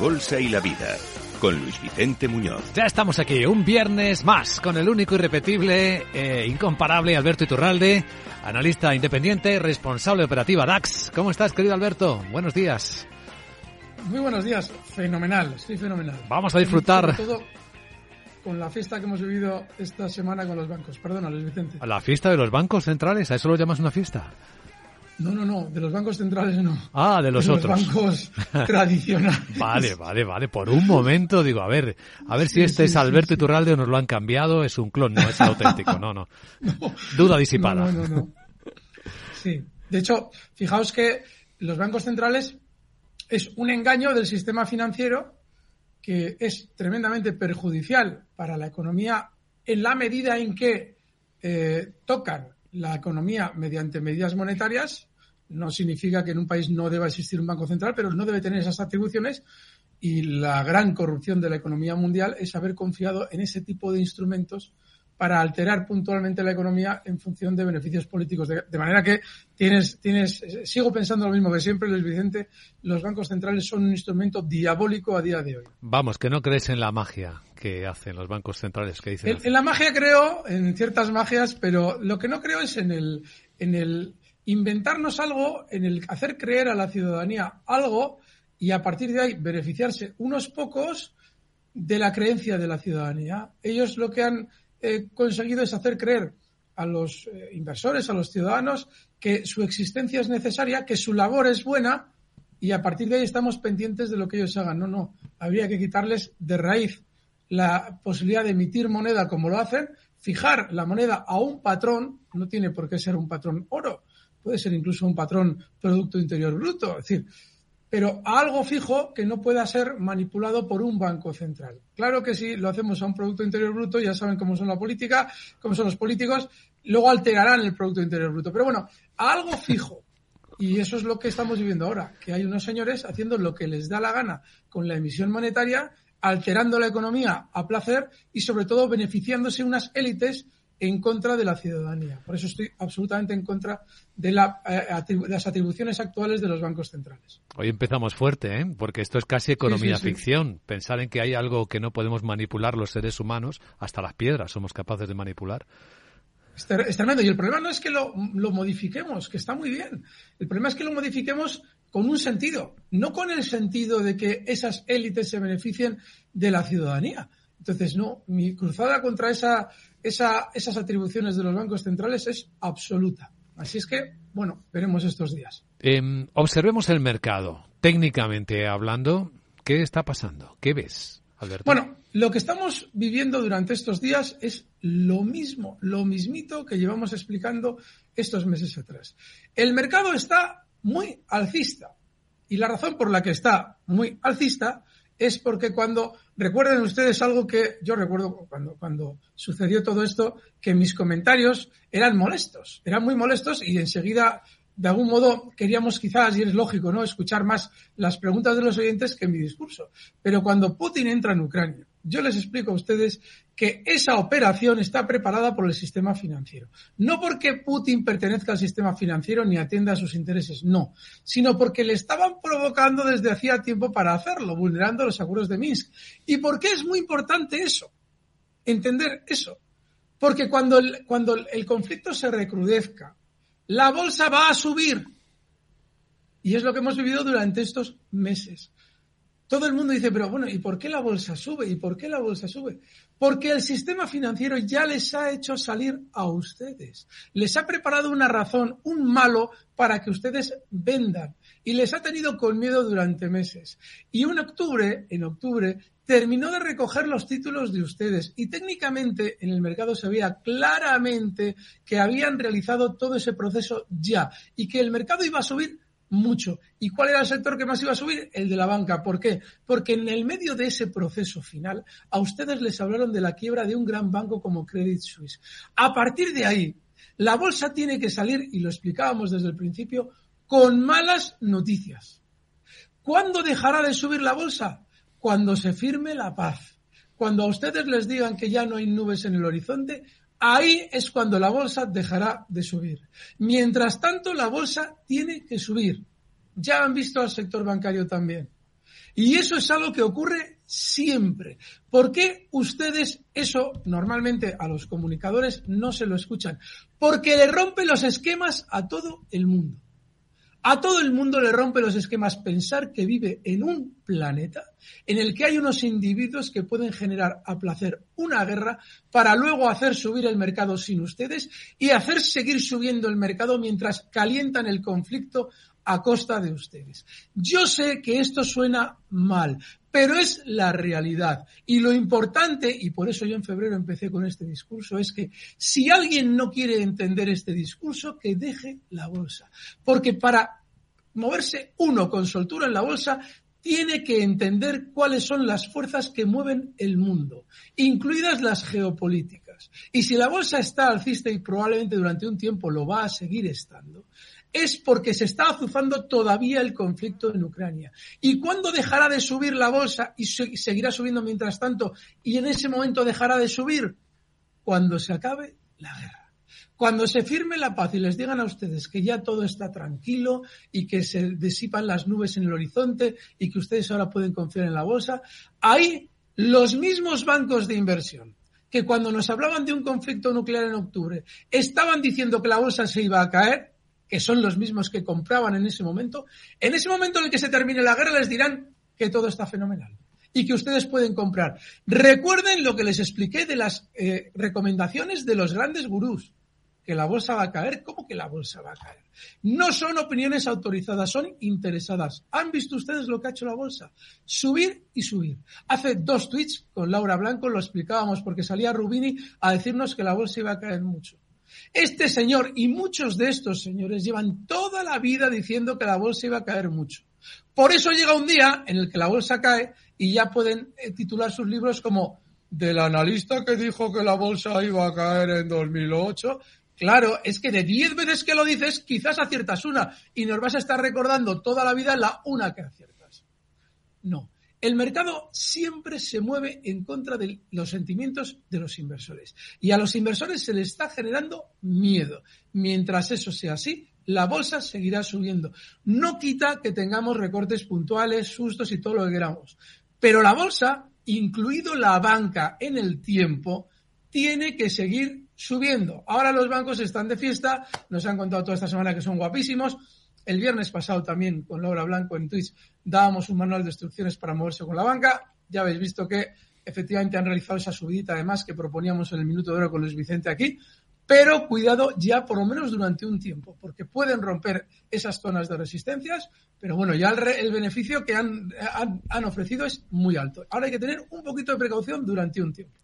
Bolsa y la Vida, con Luis Vicente Muñoz. Ya estamos aquí, un viernes más, con el único irrepetible, e incomparable Alberto Iturralde, analista independiente, responsable operativa DAX. ¿Cómo estás, querido Alberto? Buenos días. Muy buenos días, fenomenal, estoy fenomenal. Vamos a disfrutar. Sobre todo con la fiesta que hemos vivido esta semana con los bancos. Perdona, Luis Vicente. ¿A la fiesta de los bancos centrales? ¿A eso lo llamas una fiesta? No, no, no, de los bancos centrales no. Ah, de los de otros. Los bancos tradicionales. Vale, vale, vale. Por un momento digo, a ver, a ver si este sí, es Alberto sí. Iturralde o nos lo han cambiado, es un clon, no es auténtico. No, no. Duda disipada. No, no, no, no. Sí. De hecho, fijaos que los bancos centrales es un engaño del sistema financiero que es tremendamente perjudicial para la economía en la medida en que eh, tocan la economía mediante medidas monetarias. No significa que en un país no deba existir un banco central, pero no debe tener esas atribuciones. Y la gran corrupción de la economía mundial es haber confiado en ese tipo de instrumentos para alterar puntualmente la economía en función de beneficios políticos. De, de, manera que tienes, tienes, sigo pensando lo mismo que siempre, Luis Vicente, los bancos centrales son un instrumento diabólico a día de hoy. Vamos, que no crees en la magia que hacen los bancos centrales, que dicen. En, en la magia creo, en ciertas magias, pero lo que no creo es en el, en el inventarnos algo, en el hacer creer a la ciudadanía algo y a partir de ahí beneficiarse unos pocos de la creencia de la ciudadanía. Ellos lo que han eh, conseguido es hacer creer a los eh, inversores, a los ciudadanos, que su existencia es necesaria, que su labor es buena y a partir de ahí estamos pendientes de lo que ellos hagan. No, no, habría que quitarles de raíz la posibilidad de emitir moneda como lo hacen, fijar la moneda a un patrón, no tiene por qué ser un patrón oro, puede ser incluso un patrón Producto Interior Bruto, es decir, pero algo fijo que no pueda ser manipulado por un banco central. Claro que si lo hacemos a un Producto Interior Bruto, ya saben cómo son la política, cómo son los políticos, luego alterarán el Producto Interior Bruto. Pero bueno, a algo fijo. Y eso es lo que estamos viviendo ahora, que hay unos señores haciendo lo que les da la gana con la emisión monetaria, alterando la economía a placer y sobre todo beneficiándose unas élites en contra de la ciudadanía. Por eso estoy absolutamente en contra de, la, eh, atribu las atribuciones actuales de los bancos centrales. Hoy empezamos fuerte, ¿eh? porque esto es casi economía sí, sí, sí. ficción. Pensar en que hay algo que no podemos manipular los seres humanos, hasta las piedras somos capaces de manipular. Es, es tremendo. Y el problema no es que lo, lo modifiquemos, que está muy bien. El problema es que lo modifiquemos con un sentido, no con el sentido de que esas élites se beneficien de la ciudadanía. Entonces, no, mi cruzada contra esa, esa, esas atribuciones de los bancos centrales es absoluta. Así es que, bueno, veremos estos días. Eh, observemos el mercado. Técnicamente hablando, ¿qué está pasando? ¿Qué ves, Alberto? Bueno, lo que estamos viviendo durante estos días es lo mismo, lo mismito que llevamos explicando estos meses atrás. El mercado está muy alcista. Y la razón por la que está muy alcista es porque cuando, recuerden ustedes algo que yo recuerdo cuando, cuando sucedió todo esto, que mis comentarios eran molestos, eran muy molestos y enseguida de algún modo queríamos quizás, y es lógico, ¿no?, escuchar más las preguntas de los oyentes que mi discurso. Pero cuando Putin entra en Ucrania, yo les explico a ustedes que esa operación está preparada por el sistema financiero. No porque Putin pertenezca al sistema financiero ni atienda a sus intereses, no, sino porque le estaban provocando desde hacía tiempo para hacerlo, vulnerando los acuerdos de Minsk. ¿Y por qué es muy importante eso? Entender eso. Porque cuando cuando el conflicto se recrudezca, la bolsa va a subir. Y es lo que hemos vivido durante estos meses. Todo el mundo dice, pero bueno, ¿y por qué la bolsa sube? ¿Y por qué la bolsa sube? Porque el sistema financiero ya les ha hecho salir a ustedes. Les ha preparado una razón, un malo, para que ustedes vendan. Y les ha tenido con miedo durante meses. Y en octubre, en octubre, terminó de recoger los títulos de ustedes y técnicamente en el mercado se veía claramente que habían realizado todo ese proceso ya y que el mercado iba a subir mucho. ¿Y cuál era el sector que más iba a subir? El de la banca. ¿Por qué? Porque en el medio de ese proceso final a ustedes les hablaron de la quiebra de un gran banco como Credit Suisse. A partir de ahí, la bolsa tiene que salir, y lo explicábamos desde el principio, con malas noticias. ¿Cuándo dejará de subir la bolsa? cuando se firme la paz, cuando a ustedes les digan que ya no hay nubes en el horizonte, ahí es cuando la bolsa dejará de subir. Mientras tanto, la bolsa tiene que subir. Ya han visto al sector bancario también. Y eso es algo que ocurre siempre. ¿Por qué ustedes eso normalmente a los comunicadores no se lo escuchan? Porque le rompe los esquemas a todo el mundo. A todo el mundo le rompe los esquemas pensar que vive en un planeta en el que hay unos individuos que pueden generar a placer una guerra para luego hacer subir el mercado sin ustedes y hacer seguir subiendo el mercado mientras calientan el conflicto a costa de ustedes. Yo sé que esto suena mal, pero es la realidad. Y lo importante, y por eso yo en febrero empecé con este discurso, es que si alguien no quiere entender este discurso, que deje la bolsa. Porque para moverse uno con soltura en la bolsa, tiene que entender cuáles son las fuerzas que mueven el mundo, incluidas las geopolíticas. Y si la bolsa está alcista y probablemente durante un tiempo lo va a seguir estando, es porque se está azuzando todavía el conflicto en Ucrania. ¿Y cuándo dejará de subir la bolsa y seguirá subiendo mientras tanto? Y en ese momento dejará de subir cuando se acabe la guerra. Cuando se firme la paz y les digan a ustedes que ya todo está tranquilo y que se disipan las nubes en el horizonte y que ustedes ahora pueden confiar en la bolsa, ahí los mismos bancos de inversión que cuando nos hablaban de un conflicto nuclear en octubre estaban diciendo que la bolsa se iba a caer, que son los mismos que compraban en ese momento, en ese momento en el que se termine la guerra les dirán que todo está fenomenal y que ustedes pueden comprar. Recuerden lo que les expliqué de las eh, recomendaciones de los grandes gurús, que la bolsa va a caer, ¿cómo que la bolsa va a caer? No son opiniones autorizadas, son interesadas. ¿Han visto ustedes lo que ha hecho la bolsa? Subir y subir. Hace dos tweets con Laura Blanco lo explicábamos porque salía Rubini a decirnos que la bolsa iba a caer mucho. Este señor y muchos de estos señores llevan toda la vida diciendo que la bolsa iba a caer mucho. Por eso llega un día en el que la bolsa cae y ya pueden eh, titular sus libros como del analista que dijo que la bolsa iba a caer en 2008. Claro, es que de 10 veces que lo dices, quizás aciertas una y nos vas a estar recordando toda la vida la una que aciertas. No. El mercado siempre se mueve en contra de los sentimientos de los inversores. Y a los inversores se les está generando miedo. Mientras eso sea así, la bolsa seguirá subiendo. No quita que tengamos recortes puntuales, sustos y todo lo que queramos. Pero la bolsa, incluido la banca en el tiempo, tiene que seguir subiendo. Ahora los bancos están de fiesta, nos han contado toda esta semana que son guapísimos el viernes pasado también con Laura Blanco en Twitch dábamos un manual de instrucciones para moverse con la banca. Ya habéis visto que efectivamente han realizado esa subidita además que proponíamos en el minuto de oro con Luis Vicente aquí. Pero cuidado ya por lo menos durante un tiempo, porque pueden romper esas zonas de resistencias, pero bueno, ya el, beneficio que han, han ofrecido es muy alto. Ahora hay que tener un poquito de precaución durante un tiempo.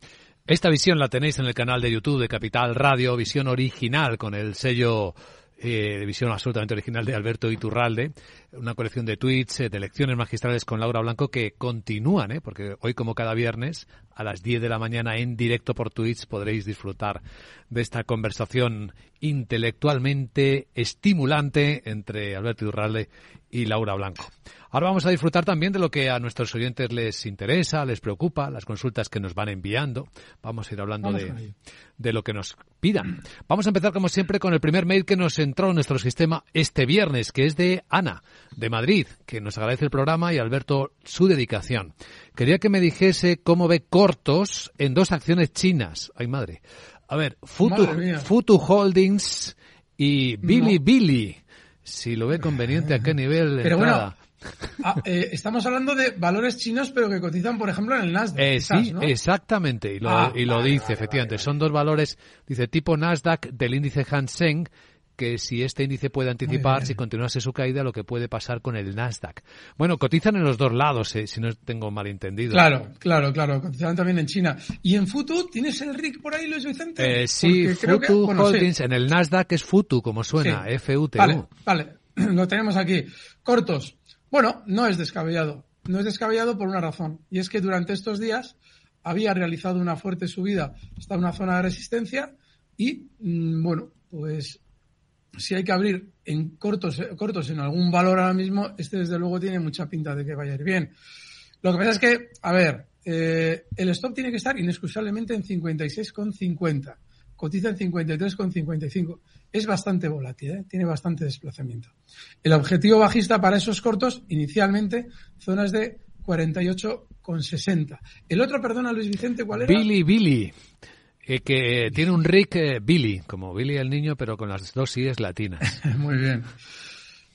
Esta visión la tenéis en el canal de YouTube de Capital Radio, visión original con el sello eh, visión absolutamente original de Alberto Iturralde, una colección de tweets, eh, de lecciones magistrales con Laura Blanco que continúan, ¿eh? porque hoy como cada viernes a las 10 de la mañana en directo por tweets podréis disfrutar de esta conversación intelectualmente estimulante entre Alberto Iturralde y Laura Blanco. Ahora vamos a disfrutar también de lo que a nuestros oyentes les interesa, les preocupa, las consultas que nos van enviando. Vamos a ir hablando de, de, lo que nos pidan. Vamos a empezar, como siempre, con el primer mail que nos entró en nuestro sistema este viernes, que es de Ana, de Madrid, que nos agradece el programa y Alberto su dedicación. Quería que me dijese cómo ve cortos en dos acciones chinas. Ay, madre. A ver, Futu, Futu Holdings y Billy Billy. Si lo ve conveniente, ¿a qué nivel Pero entrada? Ah, eh, estamos hablando de valores chinos, pero que cotizan, por ejemplo, en el Nasdaq. Eh, sí, exactamente. Y lo, ah, y lo dice, efectivamente. Son dos valores, dice, tipo Nasdaq del índice Hang que si este índice puede anticipar, si continuase su caída, lo que puede pasar con el Nasdaq. Bueno, cotizan en los dos lados, eh, si no tengo mal entendido. Claro, claro, claro. Cotizan también en China. ¿Y en Futu tienes el RIC por ahí, Luis Vicente? Eh, sí, Futu Holdings. En el Nasdaq es Futu, como suena, F-U-T-U. Vale, vale. Lo tenemos aquí. Cortos. Bueno, no es descabellado. No es descabellado por una razón. Y es que durante estos días había realizado una fuerte subida hasta una zona de resistencia y, mm, bueno, pues si hay que abrir en cortos, cortos en algún valor ahora mismo, este desde luego tiene mucha pinta de que vaya a ir bien. Lo que pasa es que, a ver, eh, el stop tiene que estar inexcusablemente en 56,50. Cotiza en 53,55. Es bastante volátil, ¿eh? tiene bastante desplazamiento. El objetivo bajista para esos cortos, inicialmente, zonas de 48,60. El otro, perdona Luis Vicente, ¿cuál era? Billy Billy que tiene un Rick eh, Billy, como Billy el niño, pero con las dos es latinas. muy bien.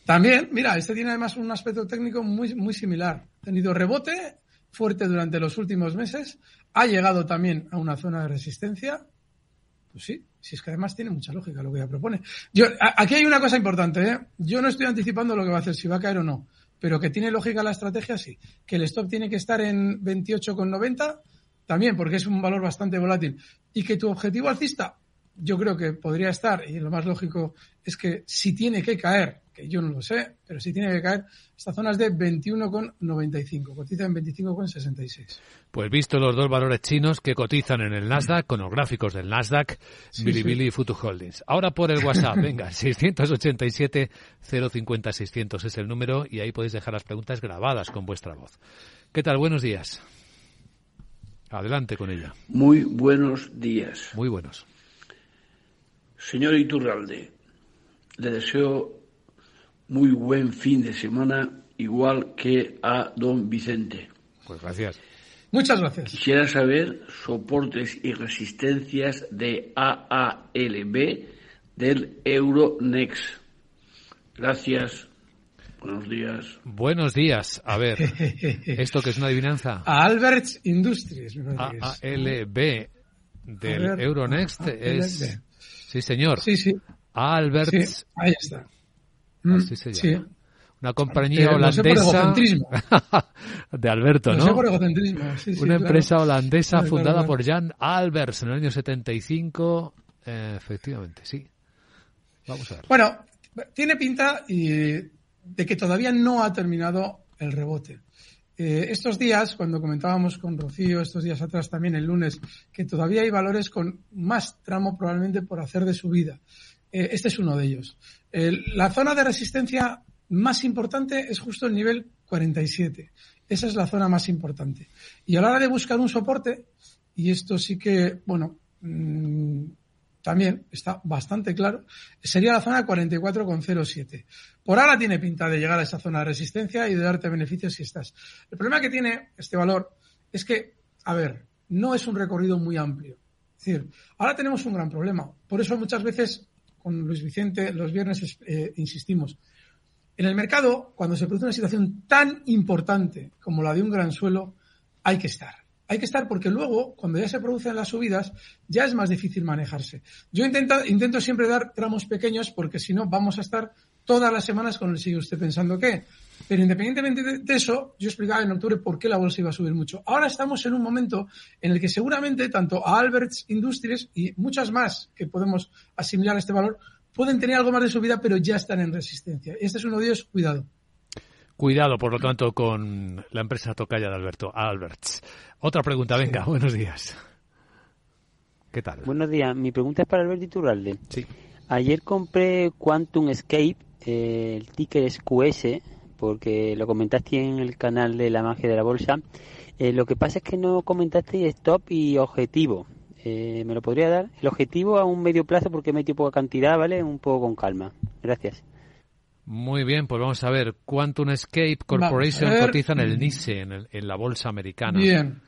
También, mira, este tiene además un aspecto técnico muy, muy similar. Ha tenido rebote fuerte durante los últimos meses, ha llegado también a una zona de resistencia. Pues sí, si es que además tiene mucha lógica lo que ella propone. Yo, aquí hay una cosa importante, ¿eh? Yo no estoy anticipando lo que va a hacer, si va a caer o no, pero que tiene lógica la estrategia, sí. Que el stop tiene que estar en 28,90 también porque es un valor bastante volátil, y que tu objetivo alcista, yo creo que podría estar, y lo más lógico es que si tiene que caer, que yo no lo sé, pero si tiene que caer, esta zona es de 21,95, cotiza en 25,66. Pues visto los dos valores chinos que cotizan en el Nasdaq, con los gráficos del Nasdaq, Bilibili y Futu Holdings. Ahora por el WhatsApp, venga, 687 050 600 es el número y ahí podéis dejar las preguntas grabadas con vuestra voz. ¿Qué tal? Buenos días. Adelante con ella. Muy buenos días. Muy buenos. Señor Iturralde, le deseo muy buen fin de semana, igual que a don Vicente. Pues gracias. Muchas gracias. Quisiera saber soportes y resistencias de AALB del Euronext. Gracias. Buenos días. Buenos días. A ver, ¿esto que es una adivinanza? A Alberts Industries. ALB del Euronext es... Sí, señor. Sí, sí. Alberts... ahí está. Así se llama. Sí. Una compañía holandesa de Alberto, ¿no? no por egocentrismo. Sí, Una empresa holandesa fundada por Jan Alberts en el año 75. Eh, efectivamente, sí. Vamos a ver. Bueno, tiene pinta y de que todavía no ha terminado el rebote. Eh, estos días, cuando comentábamos con Rocío, estos días atrás también el lunes, que todavía hay valores con más tramo probablemente por hacer de subida. Eh, este es uno de ellos. la zona de resistencia más importante es justo el nivel 47. Esa es la zona más importante. Y a la hora de buscar un soporte, y esto sí que, bueno, mm, también está bastante claro, sería la zona 44,07. Por ahora tiene pinta de llegar a esa zona de resistencia y de darte beneficios si estás. El problema que tiene este valor es que, a ver, no es un recorrido muy amplio. Es decir, ahora tenemos un gran problema. Por eso muchas veces con Luis Vicente los viernes eh, insistimos. En el mercado, cuando se produce una situación tan importante como la de un gran suelo, hay que estar hay que estar porque luego, cuando ya se producen las subidas, ya es más difícil manejarse. Yo intento, intento siempre dar tramos pequeños porque si no vamos a estar todas las semanas con el sigue usted pensando qué. Pero independientemente de, eso, yo explicaba en octubre por qué la bolsa iba a subir mucho. Ahora estamos en un momento en el que seguramente tanto a Alberts Industries y muchas más que podemos asimilar a este valor pueden tener algo más de subida, pero ya están en resistencia. Este es uno de ellos, cuidado. Cuidado, por lo tanto, con la empresa tocaya de Alberto, Alberts. Otra pregunta, venga, buenos días. ¿Qué tal? Buenos días, mi pregunta es para Alberto Iturralde. Sí. Ayer compré Quantum Escape, eh, el ticker es QS, porque lo comentaste en el canal de la magia de la bolsa. Eh, lo que pasa es que no comentaste stop y objetivo. Eh, ¿Me lo podría dar? El objetivo a un medio plazo porque he metido poca cantidad, ¿vale? Un poco con calma. Gracias. Muy bien, pues vamos a ver. Quantum Escape Corporation cotiza en el NICE, en, en, la bolsa americana. Bien.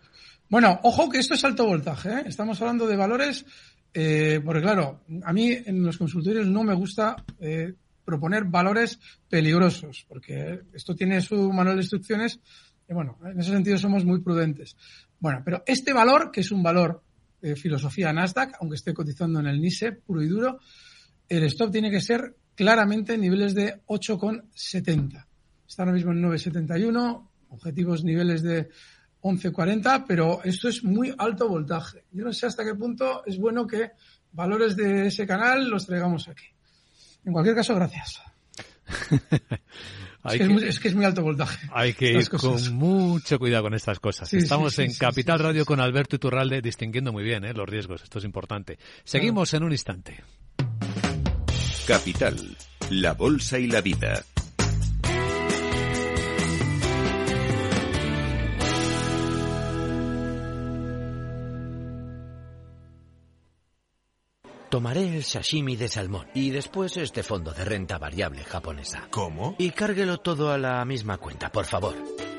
Bueno, ojo que esto es alto voltaje. ¿eh? Estamos hablando de valores, eh, porque claro, a mí en los consultorios no me gusta eh, proponer valores peligrosos, porque esto tiene su manual de instrucciones y bueno, en ese sentido somos muy prudentes. Bueno, pero este valor, que es un valor de filosofía Nasdaq, aunque esté cotizando en el NISE puro y duro, el stop tiene que ser claramente en niveles de 8,70. Está ahora mismo en 9,71, objetivos niveles de 11.40, pero esto es muy alto voltaje. Yo no sé hasta qué punto es bueno que valores de ese canal los traigamos aquí. En cualquier caso, gracias. es, que, que, es, muy, es, que es, muy, alto voltaje. Hay que ir cosas. con mucho cuidado con estas cosas. Sí, Estamos sí, sí, en Capital Radio con Alberto Iturralde distinguiendo muy bien ¿eh? los riesgos. Esto es importante. Seguimos claro. en un instante. Capital, la bolsa y la vida. Tomaré el sashimi de salmón y después este fondo de renta variable japonesa. ¿Cómo? Y cárguelo todo a la misma cuenta, por favor.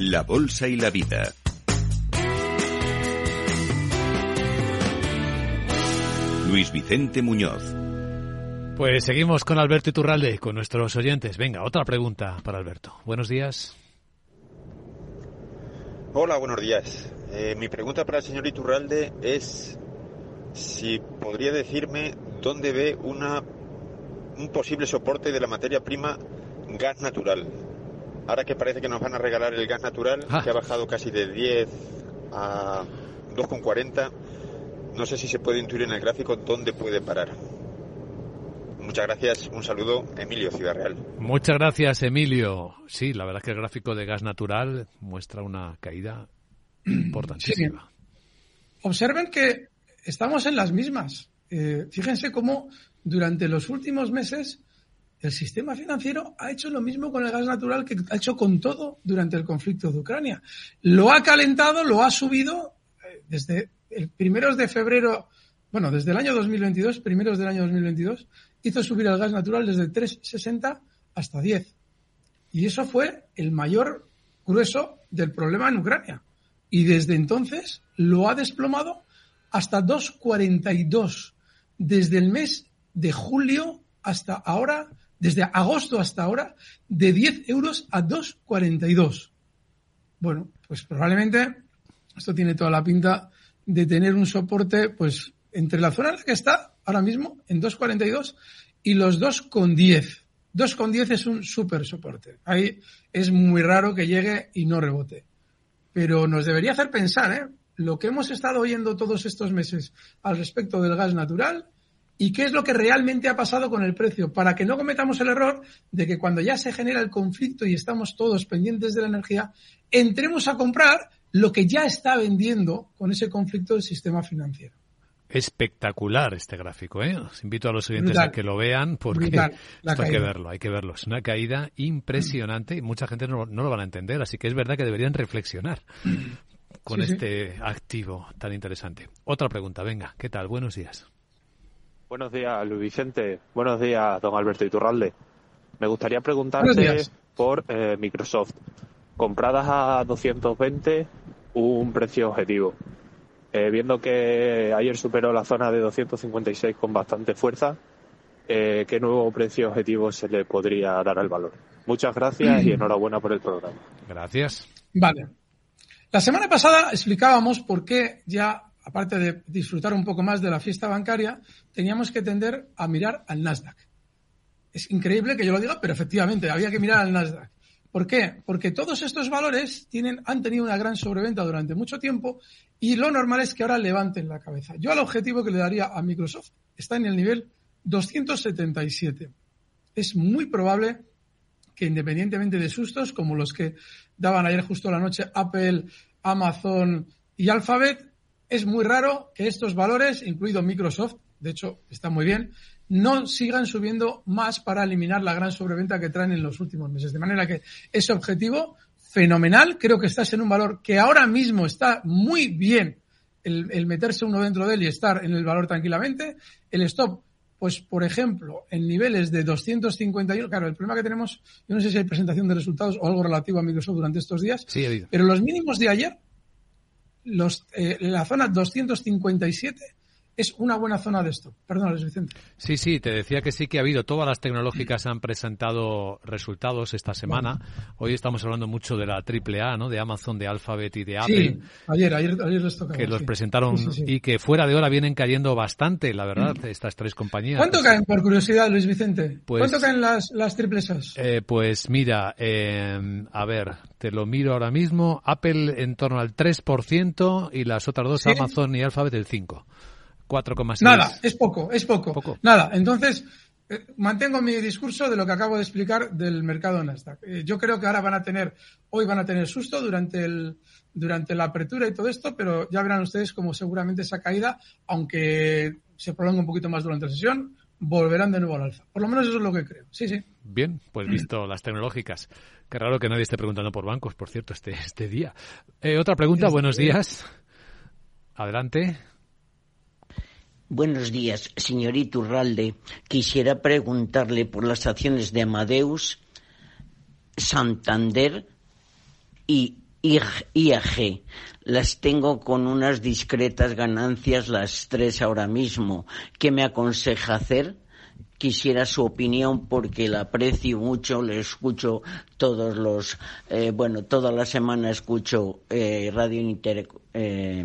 la Bolsa y la Vida. Luis Vicente Muñoz. Pues seguimos con Alberto Iturralde, con nuestros oyentes. Venga, otra pregunta para Alberto. Buenos días. Hola, buenos días. Eh, mi pregunta para el señor Iturralde es si podría decirme dónde ve una, un posible soporte de la materia prima gas natural. Ahora que parece que nos van a regalar el gas natural, ah. que ha bajado casi de 10 a 2,40, no sé si se puede intuir en el gráfico dónde puede parar. Muchas gracias, un saludo, Emilio Ciudad Real. Muchas gracias, Emilio. Sí, la verdad es que el gráfico de gas natural muestra una caída importantísima. Sí. Observen que estamos en las mismas. Eh, fíjense cómo durante los últimos meses el sistema financiero ha hecho lo mismo con el gas natural que ha hecho con todo durante el conflicto de Ucrania. Lo ha calentado, lo ha subido eh, desde el primeros de febrero, bueno, desde el año 2022, primeros del año 2022, hizo subir el gas natural desde 3,60 hasta 10. Y eso fue el mayor grueso del problema en Ucrania. Y desde entonces lo ha desplomado hasta 2,42. Desde el mes de julio hasta ahora desde agosto hasta ahora, de 10 euros a 2,42. Bueno, pues probablemente esto tiene toda la pinta de tener un soporte, pues, entre la zona en la que está ahora mismo, en 2,42, y los 2,10. 2,10 es un súper soporte. Ahí es muy raro que llegue y no rebote. Pero nos debería hacer pensar, ¿eh? Lo que hemos estado oyendo todos estos meses al respecto del gas natural y qué es lo que realmente ha pasado con el precio, para que no cometamos el error de que cuando ya se genera el conflicto y estamos todos pendientes de la energía, entremos a comprar lo que ya está vendiendo con ese conflicto el sistema financiero. Espectacular este gráfico, ¿eh? Os invito a los oyentes Brutal. a que lo vean porque esto hay que verlo, hay que verlo. Es una caída impresionante y mucha gente no, no, lo van a entender, así que es verdad que deberían reflexionar. con este activo tan interesante. Otra pregunta, venga, ¿qué tal? Buenos días. Buenos días, Luis Vicente. Buenos días, don Alberto Iturralde. Me gustaría preguntarte por eh, Microsoft. Compradas a 220, un precio objetivo. Eh, viendo que ayer superó la zona de 256 con bastante fuerza, eh, ¿qué nuevo precio objetivo se le podría dar al valor? Muchas gracias y enhorabuena por el programa. Gracias. Vale. La semana pasada explicábamos por qué ya, aparte de disfrutar un poco más de la fiesta bancaria, teníamos que tender a mirar al Nasdaq. Es increíble que yo lo diga, pero efectivamente había que mirar al Nasdaq. ¿Por qué? Porque todos estos valores tienen, han tenido una gran sobreventa durante mucho tiempo y lo normal es que ahora levanten la cabeza. Yo al objetivo que le daría a Microsoft está en el nivel 277. Es muy probable que independientemente de sustos como los que daban ayer justo la noche Apple, Amazon y Alphabet, es muy raro que estos valores, incluido Microsoft, de hecho está muy bien, no sigan subiendo más para eliminar la gran sobreventa que traen en los últimos meses. De manera que ese objetivo fenomenal, creo que estás en un valor que ahora mismo está muy bien el, el meterse uno dentro de él y estar en el valor tranquilamente. El stop pues por ejemplo, en niveles de 251, claro, el problema que tenemos, yo no sé si hay presentación de resultados o algo relativo a Microsoft durante estos días, sí, pero los mínimos de ayer, los, eh, la zona 257 es una buena zona de esto. Perdón, Luis Vicente. Sí, sí, te decía que sí que ha habido. Todas las tecnológicas han presentado resultados esta semana. Hoy estamos hablando mucho de la AAA, ¿no? De Amazon, de Alphabet y de Apple. Sí, ayer, ayer, ayer les tocaba. Que los presentaron y que fuera de hora vienen cayendo bastante, la verdad, mm. estas tres compañías. ¿Cuánto caen, por curiosidad, Luis Vicente? Pues, ¿Cuánto caen las, las triples eh, pues mira, eh, a ver, te lo miro ahora mismo. Apple en torno al 3% y las otras dos, Amazon y Alphabet, el 5%. 4,6. Nada, es poco, es poco. Nada, entonces eh, mantengo mi discurso de lo que acabo de explicar del mercado Nasdaq. Eh, yo creo que ahora van a tener, hoy van a tener susto durante el durante la apertura y todo esto, pero ya verán ustedes como seguramente esa caída, aunque se prolongue un poquito más durante la sesión, volverán de nuevo al alza. Por lo menos eso es lo que creo. Sí, sí. Bien, pues visto las tecnológicas. Qué raro que nadie esté preguntando por bancos, por cierto, este, este día. Eh, otra pregunta, buenos días. Adelante. Buenos días, señorito Urralde. Quisiera preguntarle por las acciones de Amadeus, Santander y IAG. Las tengo con unas discretas ganancias las tres ahora mismo. ¿Qué me aconseja hacer? Quisiera su opinión porque la aprecio mucho, le escucho todos los, eh, bueno, toda la semana escucho eh, Radio Inter, eh,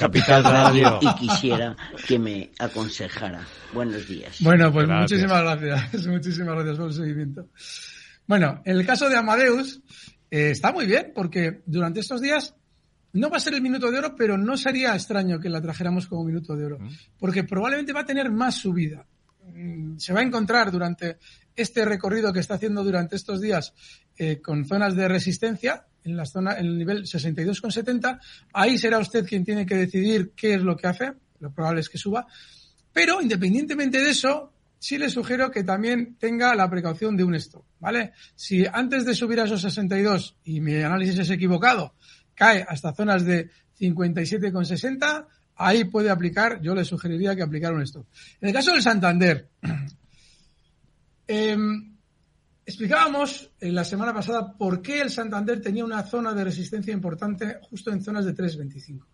Capital Radio y quisiera que me aconsejara. Buenos días. Bueno, pues muchísimas gracias. muchísimas gracias por el seguimiento. Bueno, en el caso de Amadeus eh, está muy bien porque durante estos días no va a ser el minuto de oro, pero no sería extraño que la trajéramos como minuto de oro, mm. porque probablemente va a tener más subida. Mm, se va a encontrar durante este recorrido que está haciendo durante estos días eh, con zonas de resistencia en la zona, en el nivel 62,70. Ahí será usted quien tiene que decidir qué es lo que hace. Lo probable es que suba. Pero independientemente de eso, sí le sugiero que también tenga la precaución de un stop, ¿vale? Si antes de subir a esos 62 y mi análisis es equivocado, cae hasta zonas de 57,60, ahí puede aplicar, yo le sugeriría que aplicara un stop. En el caso del Santander, eh, Explicábamos en la semana pasada por qué el Santander tenía una zona de resistencia importante justo en zonas de 3.25.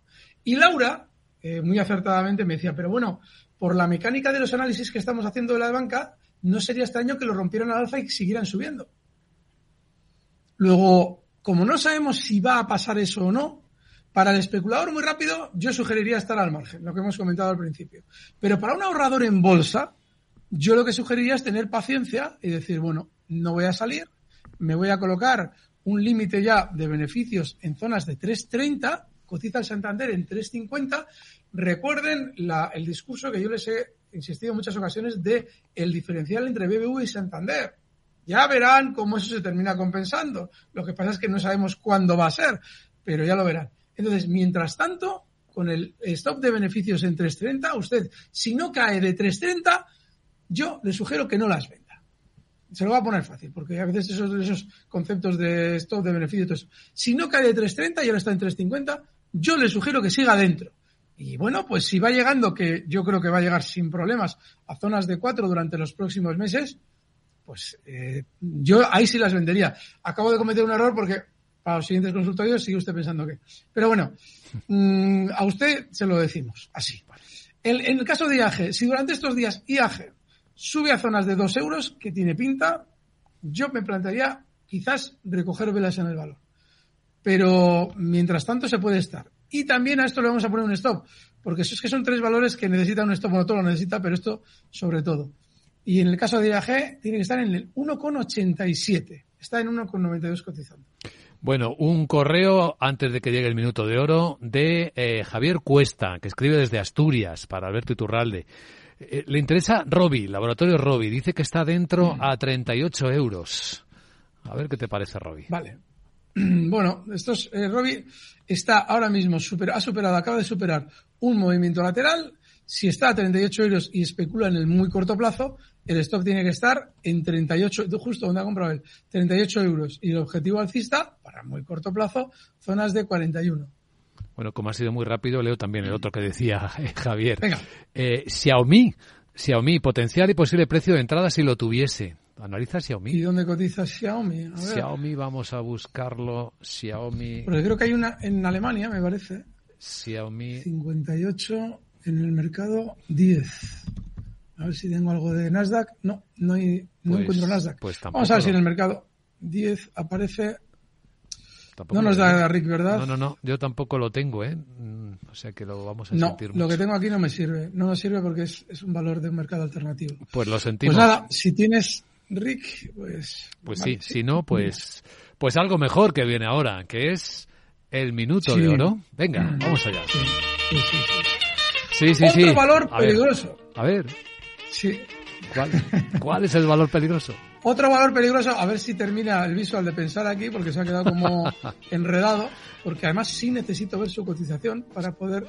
Y Laura, eh, muy acertadamente, me decía, pero bueno, por la mecánica de los análisis que estamos haciendo de la banca, no sería extraño que lo rompieran al alza y siguieran subiendo. Luego, como no sabemos si va a pasar eso o no, para el especulador muy rápido, yo sugeriría estar al margen, lo que hemos comentado al principio. Pero para un ahorrador en bolsa, yo lo que sugeriría es tener paciencia y decir, bueno, no voy a salir, me voy a colocar un límite ya de beneficios en zonas de 3.30, cotiza el Santander en 3.50. Recuerden el discurso que yo les he insistido en muchas ocasiones de el diferencial entre BBV y Santander. Ya verán cómo eso se termina compensando. Lo que pasa es que no sabemos cuándo va a ser, pero ya lo verán. Entonces, mientras tanto, con el stop de beneficios en 3.30, usted, si no cae de 3.30, yo le sugiero que no las venda se lo va a poner fácil, porque a veces esos, esos conceptos de stop, de beneficio y todo eso. Si no cae de 3.30 y ahora está en 3.50, yo le sugiero que siga dentro. Y bueno, pues si va llegando, que yo creo que va a llegar sin problemas a zonas de 4 durante los próximos meses, pues eh, yo ahí sí las vendería. Acabo de cometer un error porque para los siguientes consultorios sigue usted pensando que. Pero bueno, mm, a usted se lo decimos así. En, en el caso de IAG, si durante estos días IAG sube a zonas de 2 euros, que tiene pinta, yo me plantearía quizás recoger velas en el valor. Pero mientras tanto se puede estar. Y también a esto le vamos a poner un stop, porque es que son tres valores que necesitan un stop, bueno, todo lo necesita, pero esto sobre todo. Y en el caso de IAG tiene que estar en el 1,87. Está en 1,92 cotizando. Bueno, un correo antes de que llegue el minuto de oro de eh, Javier Cuesta, que escribe desde Asturias para Alberto Iturralde. Eh, le interesa Robi, Laboratorio Robi. Dice que está dentro Mm. a 38 euros. A ver qué te parece, Robi. Vale. Bueno, estos, eh, Robbie está ahora mismo, super, ha superado, acaba de superar un movimiento lateral. Si está a 38 euros y especula en el muy corto plazo, el stop tiene que estar en 38, justo donde ha comprado él, 38 euros. Y el objetivo alcista, para muy corto plazo, zonas de 41. Bueno, como ha sido muy rápido, leo también el otro que decía eh, Javier. Venga. Eh, Xiaomi, Xiaomi, potencial y posible precio de entrada si lo tuviese. Analiza Xiaomi. ¿Y dónde cotiza Xiaomi? A ver. Xiaomi, vamos a buscarlo. Xiaomi, Porque creo que hay una en Alemania, me parece. Xiaomi. 58 en el mercado 10. A ver si tengo algo de Nasdaq. No, no, hay, no Pues- encuentro Nasdaq. pues tampoco Vamos a ver si en el mercado 10 aparece. Tampoco No nos lo da tengo. Rick, ¿verdad? No, no, no. Yo tampoco lo tengo, ¿eh? Mm, O sea que lo vamos a No, sentir lo mucho. que tengo aquí no me sirve. No nos sirve porque es, es un valor de un mercado alternativo. Pues lo sentimos. Pues nada, si tienes Rick, pues. Pues vale. sí, si no, pues, pues algo mejor que viene ahora, que es el minuto Sí. de oro. Venga, vamos allá. Sí, sí, sí. Sí, sí, Otro valor A ver, peligroso. A ver, Sí. ¿cuál, ¿cuál es el valor peligroso? Otro valor peligroso, a ver si termina el visual de pensar aquí, porque se ha quedado como enredado, porque además sí necesito ver su cotización para poder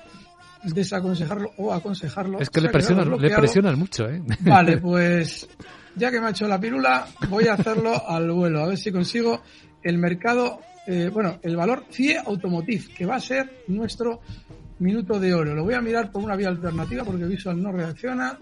desaconsejarlo o aconsejarlo. Es que le presionan, le presionan mucho, ¿eh? Vale, pues ya que me ha hecho la pirula, voy a hacerlo al vuelo, a ver si consigo el mercado, eh, bueno, el valor CIE Automotive, que va a ser nuestro minuto de oro. Lo voy a mirar por una vía alternativa porque Visual no reacciona.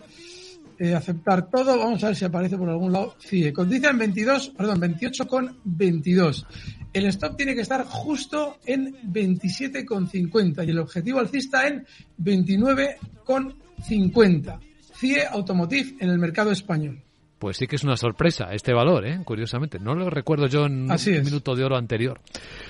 Eh, aceptar todo, vamos a ver si aparece por algún lado CIE. Cotiza en 22, perdón, 28 con 22. El stop tiene que estar justo en 27,50 y el objetivo alcista en 29,50. CIE Automotive en el mercado español. Pues sí que es una sorpresa este valor, ¿eh? Curiosamente. No lo recuerdo yo en Así un es. minuto de oro anterior.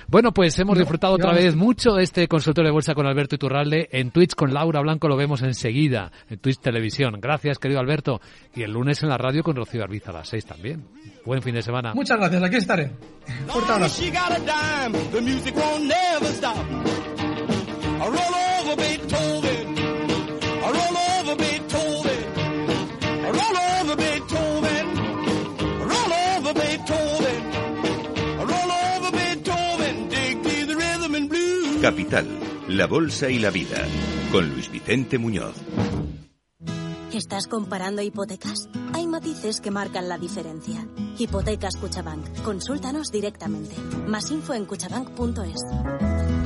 Bueno, pues hemos No, disfrutado otra vez mucho de este consultorio de bolsa con Alberto Iturralde. En Twitch con Laura Blanco lo vemos enseguida. En Twitch Televisión. Gracias, querido Alberto. Y el lunes en la radio con Rocío Arbiza a las seis también. Buen fin de semana. Muchas gracias, aquí estaré. Fuerte abrazo. Beethoven, I over Beethoven, I roll over Beethoven, Capital, la bolsa y la vida. Con Luis Vicente Muñoz. ¿Estás comparando hipotecas? Hay matices que marcan la diferencia. Hipotecas Cuchabank. Consúltanos directamente. Más info en cuchabank.es.